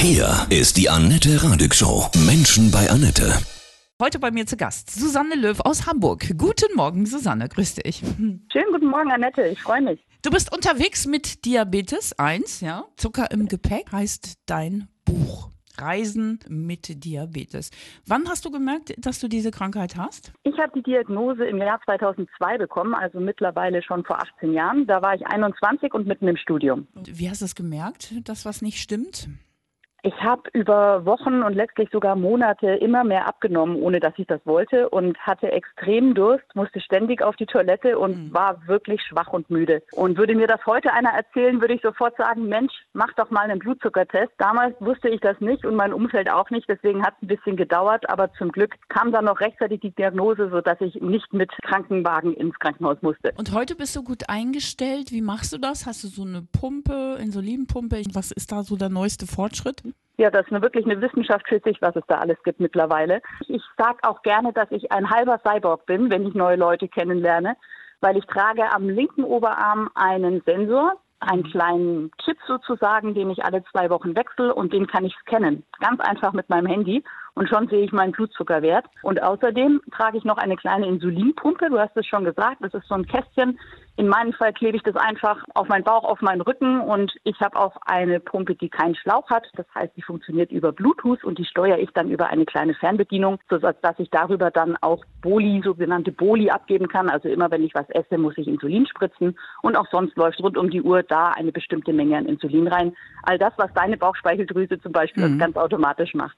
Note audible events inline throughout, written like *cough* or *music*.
Hier ist die Annette Radig Show. Menschen bei Annette. Heute bei mir zu Gast Susanne Löw aus Hamburg. Guten Morgen, Susanne, grüß dich. *laughs* Schönen guten Morgen, Annette, ich freue mich. Du bist unterwegs mit Diabetes 1, ja? Zucker im Gepäck heißt dein Buch. Reisen mit Diabetes. Wann hast du gemerkt, dass du diese Krankheit hast? Ich habe die Diagnose im Jahr 2002 bekommen, also mittlerweile schon vor 18 Jahren. Da war ich 21 und mitten im Studium. Und wie hast du es gemerkt, dass was nicht stimmt? Ich habe über Wochen und letztlich sogar Monate immer mehr abgenommen, ohne dass ich das wollte und hatte extrem Durst, musste ständig auf die Toilette und mhm. war wirklich schwach und müde. Und würde mir das heute einer erzählen, würde ich sofort sagen, Mensch, mach doch mal einen Blutzuckertest. Damals wusste ich das nicht und mein Umfeld auch nicht, deswegen hat es ein bisschen gedauert, aber zum Glück kam dann noch rechtzeitig die Diagnose, sodass ich nicht mit Krankenwagen ins Krankenhaus musste. Und heute bist du gut eingestellt. Wie machst du das? Hast du so eine Pumpe, Insulinpumpe? Was ist da so der neueste Fortschritt? Ja, das ist eine, wirklich eine Wissenschaft für sich, was es da alles gibt mittlerweile. Ich sage auch gerne, dass ich ein halber Cyborg bin, wenn ich neue Leute kennenlerne, weil ich trage am linken Oberarm einen Sensor, einen kleinen Chip sozusagen, den ich alle zwei Wochen wechsle und den kann ich scannen. Ganz einfach mit meinem Handy und schon sehe ich meinen Blutzuckerwert. Und außerdem trage ich noch eine kleine Insulinpumpe. Du hast es schon gesagt, das ist so ein Kästchen. In meinem Fall klebe ich das einfach auf meinen Bauch, auf meinen Rücken und ich habe auch eine Pumpe, die keinen Schlauch hat. Das heißt, die funktioniert über Bluetooth und die steuere ich dann über eine kleine Fernbedienung, sodass ich darüber dann auch Boli, sogenannte Boli abgeben kann. Also immer wenn ich was esse, muss ich Insulin spritzen und auch sonst läuft rund um die Uhr da eine bestimmte Menge an Insulin rein. All das, was deine Bauchspeicheldrüse zum Beispiel mhm. ganz automatisch macht.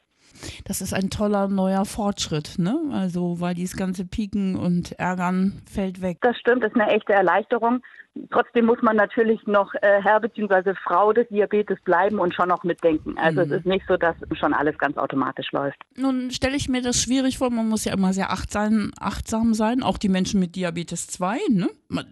Das ist ein toller neuer Fortschritt, ne? Also, weil dieses ganze Pieken und Ärgern fällt weg. Das stimmt, das ist eine echte Erleichterung. Trotzdem muss man natürlich noch äh, Herr bzw. Frau des Diabetes bleiben und schon noch mitdenken. Also mhm. es ist nicht so, dass schon alles ganz automatisch läuft. Nun stelle ich mir das schwierig vor. Man muss ja immer sehr achtsam, achtsam sein. Auch die Menschen mit Diabetes 2, ne?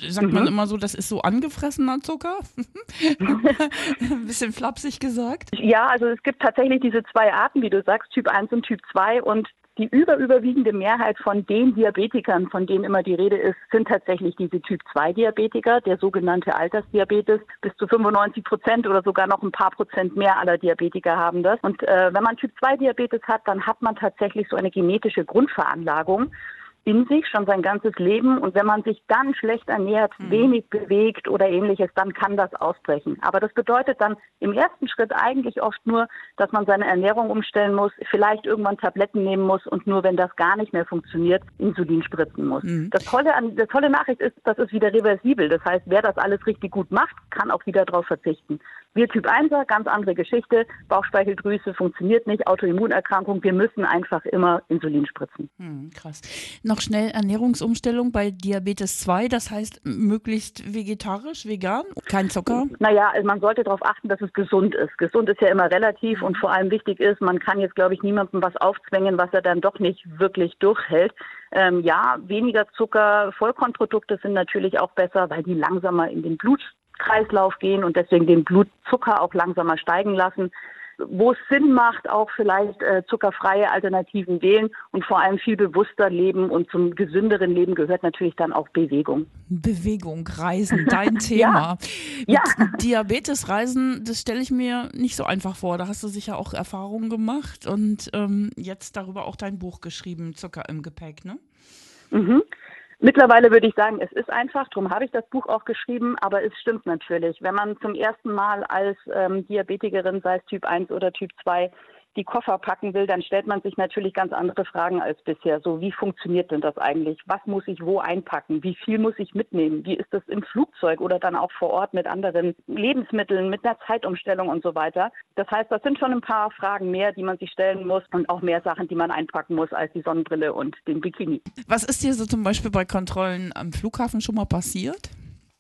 Sagt mhm. man immer so, das ist so angefressener Zucker. *laughs* *laughs* Ein bisschen flapsig gesagt. Ja, also es gibt tatsächlich diese zwei Arten, wie du sagst, Typ 1 und Typ 2. Und die überüberwiegende Mehrheit von den Diabetikern, von denen immer die Rede ist, sind tatsächlich diese Typ-2-Diabetiker, der sogenannte Altersdiabetes. Bis zu 95 Prozent oder sogar noch ein paar Prozent mehr aller Diabetiker haben das. Und äh, wenn man Typ-2-Diabetes hat, dann hat man tatsächlich so eine genetische Grundveranlagung in sich schon sein ganzes Leben. Und wenn man sich dann schlecht ernährt, mhm. wenig bewegt oder ähnliches, dann kann das ausbrechen. Aber das bedeutet dann im ersten Schritt eigentlich oft nur, dass man seine Ernährung umstellen muss, vielleicht irgendwann Tabletten nehmen muss und nur wenn das gar nicht mehr funktioniert, Insulin spritzen muss. Mhm. Das tolle an, die tolle Nachricht ist, das ist wieder reversibel. Das heißt, wer das alles richtig gut macht, kann auch wieder darauf verzichten. Wir Typ 1er, ganz andere Geschichte. Bauchspeicheldrüse funktioniert nicht, Autoimmunerkrankung. Wir müssen einfach immer Insulin spritzen. Hm, krass. Noch schnell Ernährungsumstellung bei Diabetes 2, das heißt möglichst vegetarisch, vegan, kein Zucker? Naja, also man sollte darauf achten, dass es gesund ist. Gesund ist ja immer relativ und vor allem wichtig ist, man kann jetzt, glaube ich, niemandem was aufzwängen, was er dann doch nicht wirklich durchhält. Ähm, ja, weniger Zucker, Vollkornprodukte sind natürlich auch besser, weil die langsamer in den Blut Kreislauf gehen und deswegen den Blutzucker auch langsamer steigen lassen. Wo es Sinn macht, auch vielleicht äh, zuckerfreie Alternativen wählen und vor allem viel bewusster leben und zum gesünderen Leben gehört natürlich dann auch Bewegung. Bewegung, Reisen, dein *laughs* Thema. ja. ja. Diabetes, Reisen, das stelle ich mir nicht so einfach vor. Da hast du sicher auch Erfahrungen gemacht und ähm, jetzt darüber auch dein Buch geschrieben, Zucker im Gepäck, ne? Mhm. Mittlerweile würde ich sagen, es ist einfach, darum habe ich das Buch auch geschrieben, aber es stimmt natürlich. Wenn man zum ersten Mal als ähm, Diabetikerin, sei es Typ 1 oder Typ 2, die Koffer packen will, dann stellt man sich natürlich ganz andere Fragen als bisher. So, wie funktioniert denn das eigentlich? Was muss ich wo einpacken? Wie viel muss ich mitnehmen? Wie ist das im Flugzeug oder dann auch vor Ort mit anderen Lebensmitteln, mit einer Zeitumstellung und so weiter? Das heißt, das sind schon ein paar Fragen mehr, die man sich stellen muss und auch mehr Sachen, die man einpacken muss als die Sonnenbrille und den Bikini. Was ist dir so zum Beispiel bei Kontrollen am Flughafen schon mal passiert?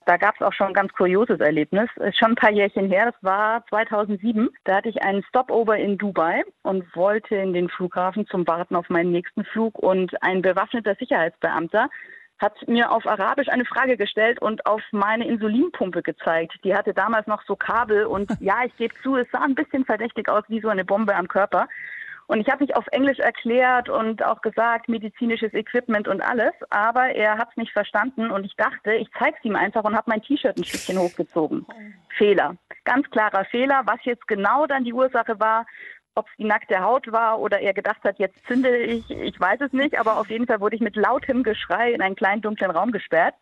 Da gab es auch schon ein ganz kurioses Erlebnis. Ist schon ein paar Jährchen her, das war 2007. Da hatte ich einen Stopover in Dubai und wollte in den Flughafen zum Warten auf meinen nächsten Flug. Und ein bewaffneter Sicherheitsbeamter hat mir auf Arabisch eine Frage gestellt und auf meine Insulinpumpe gezeigt. Die hatte damals noch so Kabel und *laughs* ja, ich gebe zu, es sah ein bisschen verdächtig aus wie so eine Bombe am Körper. Und ich habe mich auf Englisch erklärt und auch gesagt, medizinisches Equipment und alles, aber er hat es nicht verstanden und ich dachte, ich zeige es ihm einfach und habe mein T-Shirt ein Stückchen hochgezogen. Fehler. Ganz klarer Fehler. Was jetzt genau dann die Ursache war, ob es die nackte Haut war oder er gedacht hat, jetzt zünde ich, ich weiß es nicht, aber auf jeden Fall wurde ich mit lautem Geschrei in einen kleinen dunklen Raum gesperrt.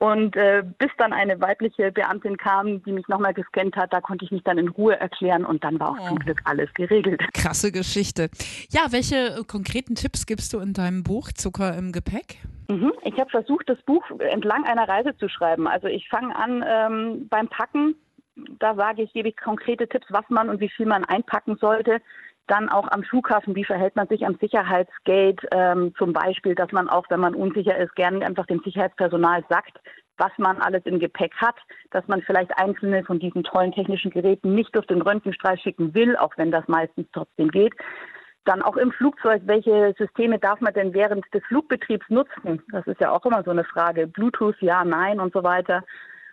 Und äh, bis dann eine weibliche Beamtin kam, die mich nochmal gescannt hat, da konnte ich mich dann in Ruhe erklären und dann war auch oh. zum Glück alles geregelt. Krasse Geschichte. Ja, welche konkreten Tipps gibst du in deinem Buch Zucker im Gepäck? Mhm. Ich habe versucht, das Buch entlang einer Reise zu schreiben. Also ich fange an ähm, beim Packen. Da sage ich, gebe ich konkrete Tipps, was man und wie viel man einpacken sollte. Dann auch am Flughafen, wie verhält man sich am Sicherheitsgate ähm, zum Beispiel, dass man auch, wenn man unsicher ist, gerne einfach dem Sicherheitspersonal sagt, was man alles im Gepäck hat, dass man vielleicht einzelne von diesen tollen technischen Geräten nicht durch den Röntgenstrahl schicken will, auch wenn das meistens trotzdem geht. Dann auch im Flugzeug, welche Systeme darf man denn während des Flugbetriebs nutzen? Das ist ja auch immer so eine Frage. Bluetooth, ja, nein und so weiter.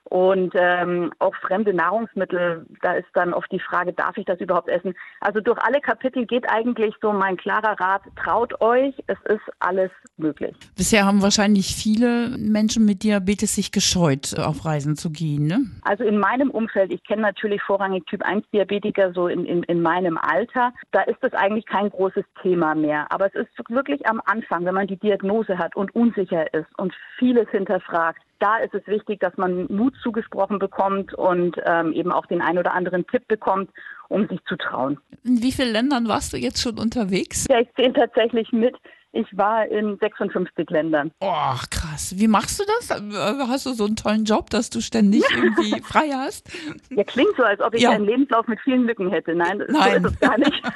Und ähm, auch fremde Nahrungsmittel, da ist dann oft die Frage, darf ich das überhaupt essen? Also durch alle Kapitel geht eigentlich so mein klarer Rat, traut euch, es ist alles möglich. Bisher haben wahrscheinlich viele Menschen mit Diabetes sich gescheut, auf Reisen zu gehen, ne? Also in meinem Umfeld, ich kenne natürlich vorrangig Typ 1 Diabetiker so in, in, in meinem Alter, da ist das eigentlich kein großes Thema mehr. Aber es ist wirklich am Anfang, wenn man die Diagnose hat und unsicher ist und vieles hinterfragt, da ist es wichtig, dass man Mut zugesprochen bekommt und ähm, eben auch den ein oder anderen Tipp bekommt, um sich zu trauen. In wie vielen Ländern warst du jetzt schon unterwegs? Ja, ich zähle tatsächlich mit. Ich war in 56 Ländern. Oh, krass. Wie machst du das? Hast du so einen tollen Job, dass du ständig *laughs* irgendwie frei hast? Ja, klingt so, als ob ich ja. einen Lebenslauf mit vielen Lücken hätte. Nein, Nein. so ist es gar nicht. *laughs*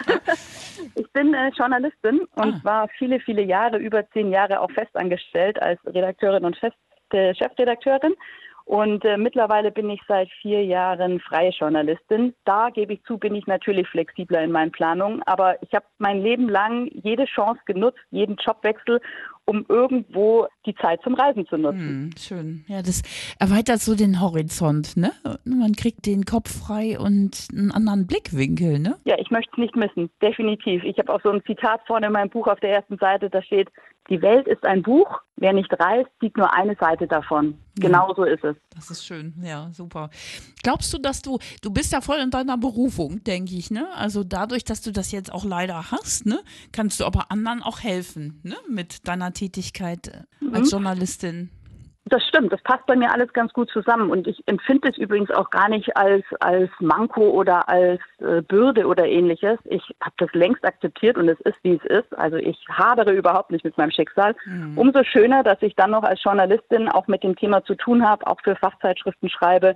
Ich bin äh, Journalistin und ah. war viele, viele Jahre, über zehn Jahre auch festangestellt als Redakteurin und Chef äh, Chefredakteurin. Und äh, mittlerweile bin ich seit vier Jahren freie Journalistin. Da gebe ich zu, bin ich natürlich flexibler in meinen Planungen. Aber ich habe mein Leben lang jede Chance genutzt, jeden Jobwechsel um irgendwo die Zeit zum Reisen zu nutzen. Hm, schön. Ja, das erweitert so den Horizont, ne? Man kriegt den Kopf frei und einen anderen Blickwinkel, ne? Ja, ich möchte es nicht missen, definitiv. Ich habe auch so ein Zitat vorne in meinem Buch auf der ersten Seite, da steht, die Welt ist ein Buch, wer nicht reist, sieht nur eine Seite davon. Genau ja, so ist es. Das ist schön, ja, super. Glaubst du, dass du, du bist ja voll in deiner Berufung, denke ich, ne? Also dadurch, dass du das jetzt auch leider hast, ne, kannst du aber anderen auch helfen, ne, mit deiner Tätigkeit äh, mhm. als Journalistin. Das stimmt, das passt bei mir alles ganz gut zusammen und ich empfinde es übrigens auch gar nicht als, als Manko oder als äh, Bürde oder ähnliches. Ich habe das längst akzeptiert und es ist, wie es ist. Also ich hadere überhaupt nicht mit meinem Schicksal. Mhm. Umso schöner, dass ich dann noch als Journalistin auch mit dem Thema zu tun habe, auch für Fachzeitschriften schreibe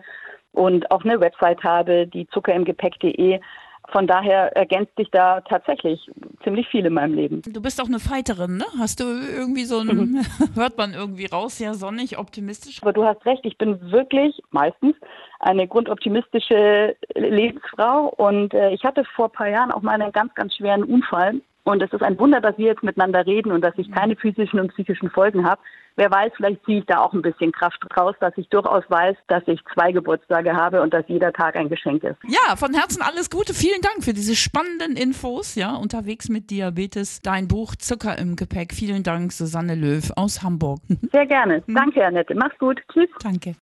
und auch eine Website habe, die zuckerimgepäck.de von daher ergänzt sich da tatsächlich ziemlich viel in meinem Leben. Du bist auch eine Fighterin, ne? Hast du irgendwie so ein, mhm. *laughs* hört man irgendwie raus, ja sonnig, optimistisch? Aber du hast recht, ich bin wirklich meistens eine grundoptimistische Lebensfrau und äh, ich hatte vor ein paar Jahren auch mal einen ganz, ganz schweren Unfall und es ist ein Wunder, dass wir jetzt miteinander reden und dass ich keine physischen und psychischen Folgen habe. Wer weiß, vielleicht ziehe ich da auch ein bisschen Kraft raus, dass ich durchaus weiß, dass ich zwei Geburtstage habe und dass jeder Tag ein Geschenk ist. Ja, von Herzen alles Gute. Vielen Dank für diese spannenden Infos. Ja, unterwegs mit Diabetes, dein Buch Zucker im Gepäck. Vielen Dank, Susanne Löw aus Hamburg. Sehr gerne. Danke, Annette. Mach's gut. Tschüss. Danke.